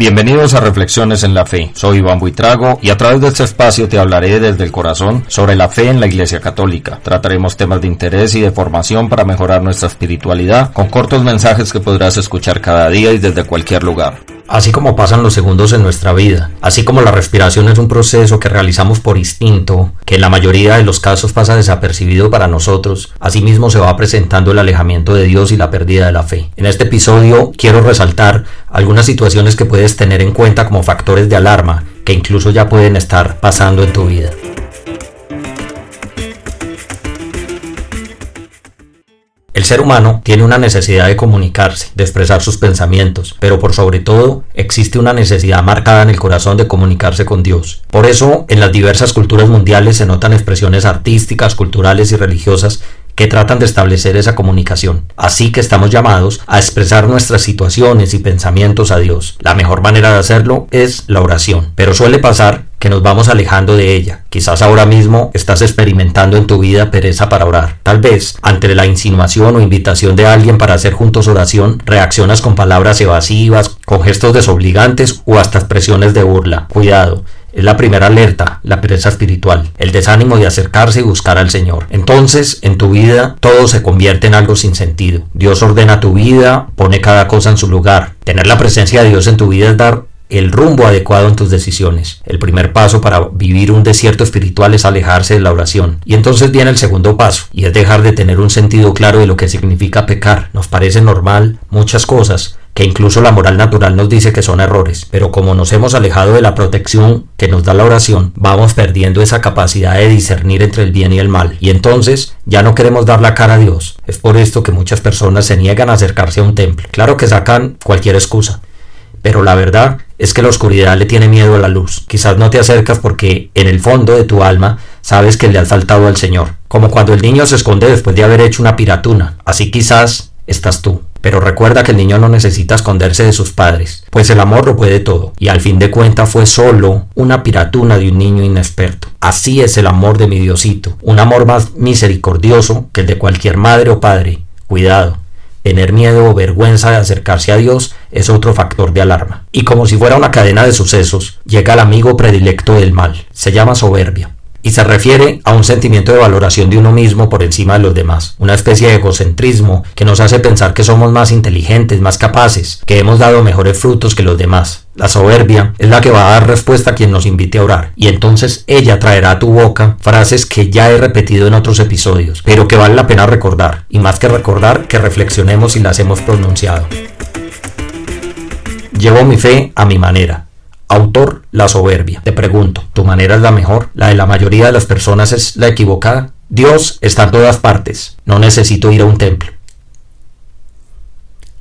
Bienvenidos a Reflexiones en la Fe. Soy Iván Buitrago y a través de este espacio te hablaré desde el corazón sobre la fe en la Iglesia Católica. Trataremos temas de interés y de formación para mejorar nuestra espiritualidad con cortos mensajes que podrás escuchar cada día y desde cualquier lugar. Así como pasan los segundos en nuestra vida, así como la respiración es un proceso que realizamos por instinto, que en la mayoría de los casos pasa desapercibido para nosotros, asimismo se va presentando el alejamiento de Dios y la pérdida de la fe. En este episodio quiero resaltar algunas situaciones que puedes tener en cuenta como factores de alarma que incluso ya pueden estar pasando en tu vida. Ser humano tiene una necesidad de comunicarse, de expresar sus pensamientos, pero por sobre todo existe una necesidad marcada en el corazón de comunicarse con Dios. Por eso, en las diversas culturas mundiales se notan expresiones artísticas, culturales y religiosas que tratan de establecer esa comunicación. Así que estamos llamados a expresar nuestras situaciones y pensamientos a Dios. La mejor manera de hacerlo es la oración, pero suele pasar que nos vamos alejando de ella. Quizás ahora mismo estás experimentando en tu vida pereza para orar. Tal vez, ante la insinuación o invitación de alguien para hacer juntos oración, reaccionas con palabras evasivas, con gestos desobligantes o hasta expresiones de burla. Cuidado, es la primera alerta, la pereza espiritual, el desánimo de acercarse y buscar al Señor. Entonces, en tu vida, todo se convierte en algo sin sentido. Dios ordena tu vida, pone cada cosa en su lugar. Tener la presencia de Dios en tu vida es dar el rumbo adecuado en tus decisiones. El primer paso para vivir un desierto espiritual es alejarse de la oración. Y entonces viene el segundo paso, y es dejar de tener un sentido claro de lo que significa pecar. Nos parece normal muchas cosas, que incluso la moral natural nos dice que son errores, pero como nos hemos alejado de la protección que nos da la oración, vamos perdiendo esa capacidad de discernir entre el bien y el mal, y entonces ya no queremos dar la cara a Dios. Es por esto que muchas personas se niegan a acercarse a un templo. Claro que sacan cualquier excusa, pero la verdad es que la oscuridad le tiene miedo a la luz. Quizás no te acercas porque en el fondo de tu alma sabes que le has faltado al Señor, como cuando el niño se esconde después de haber hecho una piratuna. Así quizás estás tú. Pero recuerda que el niño no necesita esconderse de sus padres, pues el amor lo puede todo, y al fin de cuentas fue solo una piratuna de un niño inexperto. Así es el amor de mi Diosito, un amor más misericordioso que el de cualquier madre o padre. Cuidado, tener miedo o vergüenza de acercarse a Dios es otro factor de alarma. Y como si fuera una cadena de sucesos, llega el amigo predilecto del mal, se llama soberbia y se refiere a un sentimiento de valoración de uno mismo por encima de los demás, una especie de egocentrismo que nos hace pensar que somos más inteligentes, más capaces, que hemos dado mejores frutos que los demás. La soberbia es la que va a dar respuesta a quien nos invite a orar, y entonces ella traerá a tu boca frases que ya he repetido en otros episodios, pero que vale la pena recordar, y más que recordar, que reflexionemos si las hemos pronunciado. Llevo mi fe a mi manera, Autor, la soberbia. Te pregunto, ¿tu manera es la mejor? ¿La de la mayoría de las personas es la equivocada? Dios está en todas partes. No necesito ir a un templo.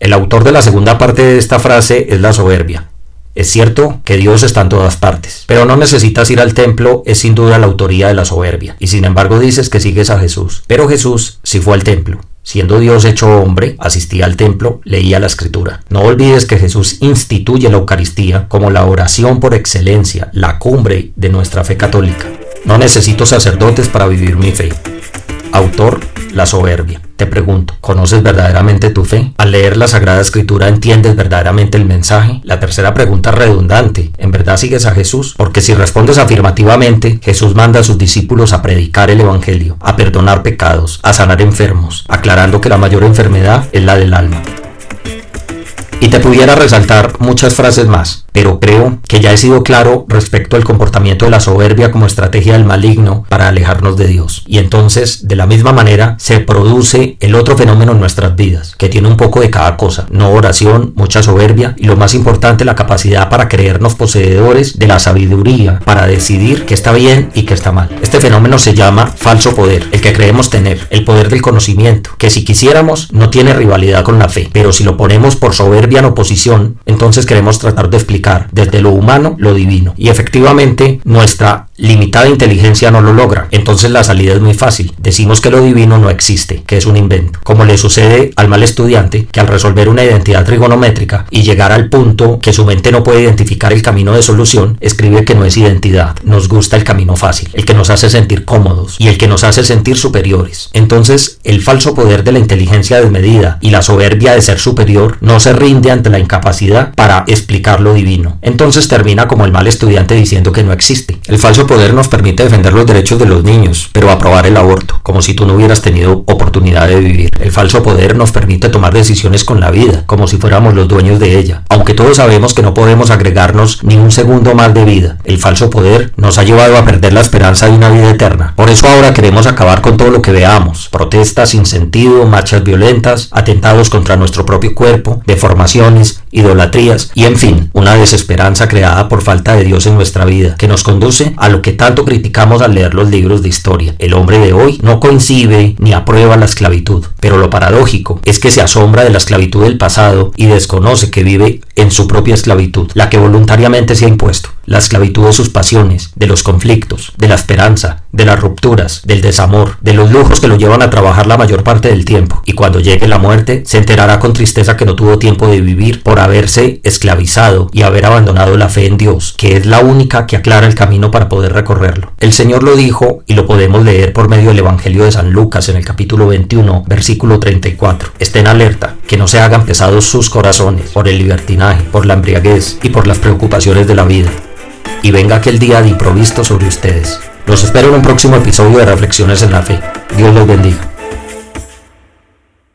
El autor de la segunda parte de esta frase es la soberbia. Es cierto que Dios está en todas partes, pero no necesitas ir al templo, es sin duda la autoría de la soberbia. Y sin embargo dices que sigues a Jesús. Pero Jesús sí fue al templo. Siendo Dios hecho hombre, asistía al templo, leía la escritura. No olvides que Jesús instituye la Eucaristía como la oración por excelencia, la cumbre de nuestra fe católica. No necesito sacerdotes para vivir mi fe. Autor, la soberbia. Te pregunto, ¿conoces verdaderamente tu fe? Al leer la Sagrada Escritura, ¿entiendes verdaderamente el mensaje? La tercera pregunta es redundante. ¿En verdad sigues a Jesús? Porque si respondes afirmativamente, Jesús manda a sus discípulos a predicar el Evangelio, a perdonar pecados, a sanar enfermos, aclarando que la mayor enfermedad es la del alma. Y te pudiera resaltar muchas frases más, pero creo que ya he sido claro respecto al comportamiento de la soberbia como estrategia del maligno para alejarnos de Dios. Y entonces, de la misma manera, se produce el otro fenómeno en nuestras vidas, que tiene un poco de cada cosa. No oración, mucha soberbia y lo más importante, la capacidad para creernos poseedores de la sabiduría, para decidir qué está bien y qué está mal. Este fenómeno se llama falso poder, el que creemos tener, el poder del conocimiento, que si quisiéramos no tiene rivalidad con la fe, pero si lo ponemos por soberbia en oposición, entonces queremos tratar de explicar desde lo humano lo divino. Y efectivamente nuestra limitada inteligencia no lo logra. Entonces la salida es muy fácil. Decimos que lo divino no existe, que es un invento. Como le sucede al mal estudiante que al resolver una identidad trigonométrica y llegar al punto que su mente no puede identificar el camino de solución, escribe que no es identidad. Nos gusta el camino fácil, el que nos hace sentir cómodos y el que nos hace sentir superiores. Entonces el falso poder de la inteligencia desmedida y la soberbia de ser superior no se rinde ante la incapacidad para explicar lo divino. Entonces termina como el mal estudiante diciendo que no existe. El falso poder nos permite defender los derechos de los niños, pero aprobar el aborto, como si tú no hubieras tenido oportunidad de vivir. El falso poder nos permite tomar decisiones con la vida, como si fuéramos los dueños de ella, aunque todos sabemos que no podemos agregarnos ni un segundo más de vida. El falso poder nos ha llevado a perder la esperanza de una vida eterna. Por eso ahora queremos acabar con todo lo que veamos, protestas sin sentido, marchas violentas, atentados contra nuestro propio cuerpo, deformaciones, idolatrías y en fin, una desesperanza creada por falta de Dios en nuestra vida, que nos conduce a lo que tanto criticamos al leer los libros de historia. El hombre de hoy no coincide ni aprueba la esclavitud, pero lo paradójico es que se asombra de la esclavitud del pasado y desconoce que vive en su propia esclavitud, la que voluntariamente se ha impuesto, la esclavitud de sus pasiones, de los conflictos, de la esperanza, de las rupturas, del desamor, de los lujos que lo llevan a trabajar la mayor parte del tiempo, y cuando llegue la muerte se enterará con tristeza que no tuvo tiempo de vivir por haberse esclavizado y haber abandonado la fe en Dios, que es la única que aclara el camino para poder recorrerlo. El Señor lo dijo y lo podemos leer por medio del Evangelio de San Lucas en el capítulo 21, versículo 34. Estén alerta, que no se hagan pesados sus corazones por el libertinaje, por la embriaguez y por las preocupaciones de la vida. Y venga aquel día de improviso sobre ustedes. Los espero en un próximo episodio de Reflexiones en la Fe. Dios los bendiga.